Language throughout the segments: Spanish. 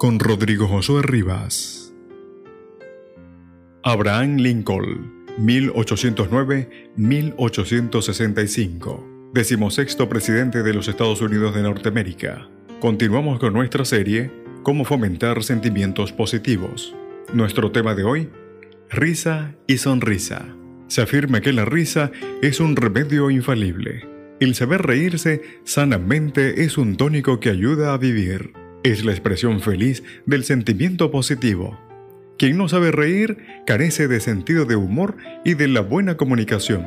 con Rodrigo Josué Rivas. Abraham Lincoln, 1809-1865, decimosexto presidente de los Estados Unidos de Norteamérica. Continuamos con nuestra serie Cómo fomentar sentimientos positivos. Nuestro tema de hoy, risa y sonrisa. Se afirma que la risa es un remedio infalible. El saber reírse sanamente es un tónico que ayuda a vivir es la expresión feliz del sentimiento positivo. Quien no sabe reír carece de sentido de humor y de la buena comunicación.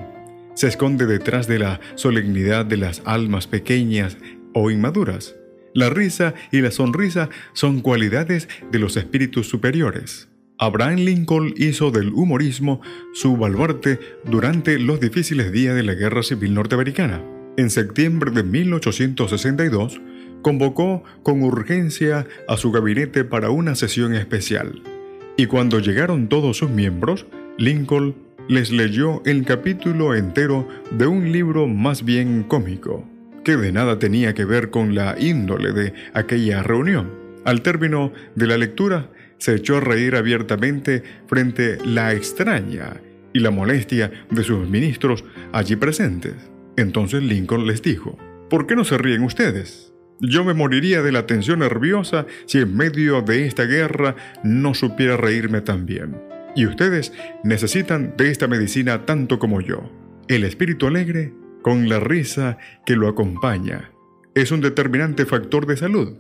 Se esconde detrás de la solemnidad de las almas pequeñas o inmaduras. La risa y la sonrisa son cualidades de los espíritus superiores. Abraham Lincoln hizo del humorismo su baluarte durante los difíciles días de la Guerra Civil Norteamericana. En septiembre de 1862, convocó con urgencia a su gabinete para una sesión especial. Y cuando llegaron todos sus miembros, Lincoln les leyó el capítulo entero de un libro más bien cómico, que de nada tenía que ver con la índole de aquella reunión. Al término de la lectura, se echó a reír abiertamente frente la extraña y la molestia de sus ministros allí presentes. Entonces Lincoln les dijo, ¿por qué no se ríen ustedes? Yo me moriría de la tensión nerviosa si en medio de esta guerra no supiera reírme tan bien. Y ustedes necesitan de esta medicina tanto como yo. El espíritu alegre, con la risa que lo acompaña, es un determinante factor de salud.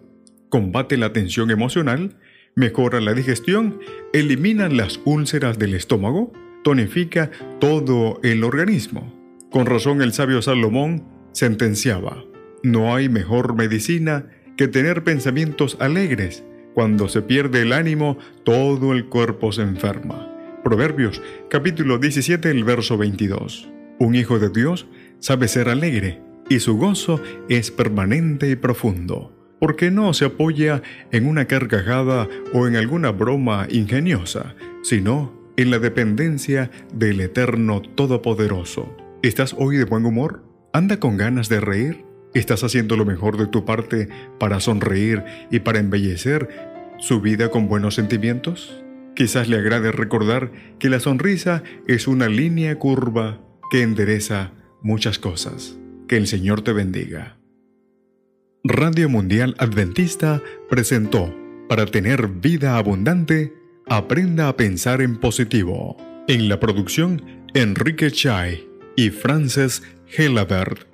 Combate la tensión emocional, mejora la digestión, elimina las úlceras del estómago, tonifica todo el organismo. Con razón el sabio Salomón sentenciaba, no hay mejor medicina que tener pensamientos alegres. Cuando se pierde el ánimo, todo el cuerpo se enferma. Proverbios capítulo 17, el verso 22. Un hijo de Dios sabe ser alegre y su gozo es permanente y profundo, porque no se apoya en una carcajada o en alguna broma ingeniosa, sino en la dependencia del Eterno Todopoderoso. ¿Estás hoy de buen humor? ¿Anda con ganas de reír? ¿Estás haciendo lo mejor de tu parte para sonreír y para embellecer su vida con buenos sentimientos? Quizás le agrade recordar que la sonrisa es una línea curva que endereza muchas cosas. Que el Señor te bendiga. Radio Mundial Adventista presentó, para tener vida abundante, aprenda a pensar en positivo. En la producción, Enrique Chai y Frances Helabert.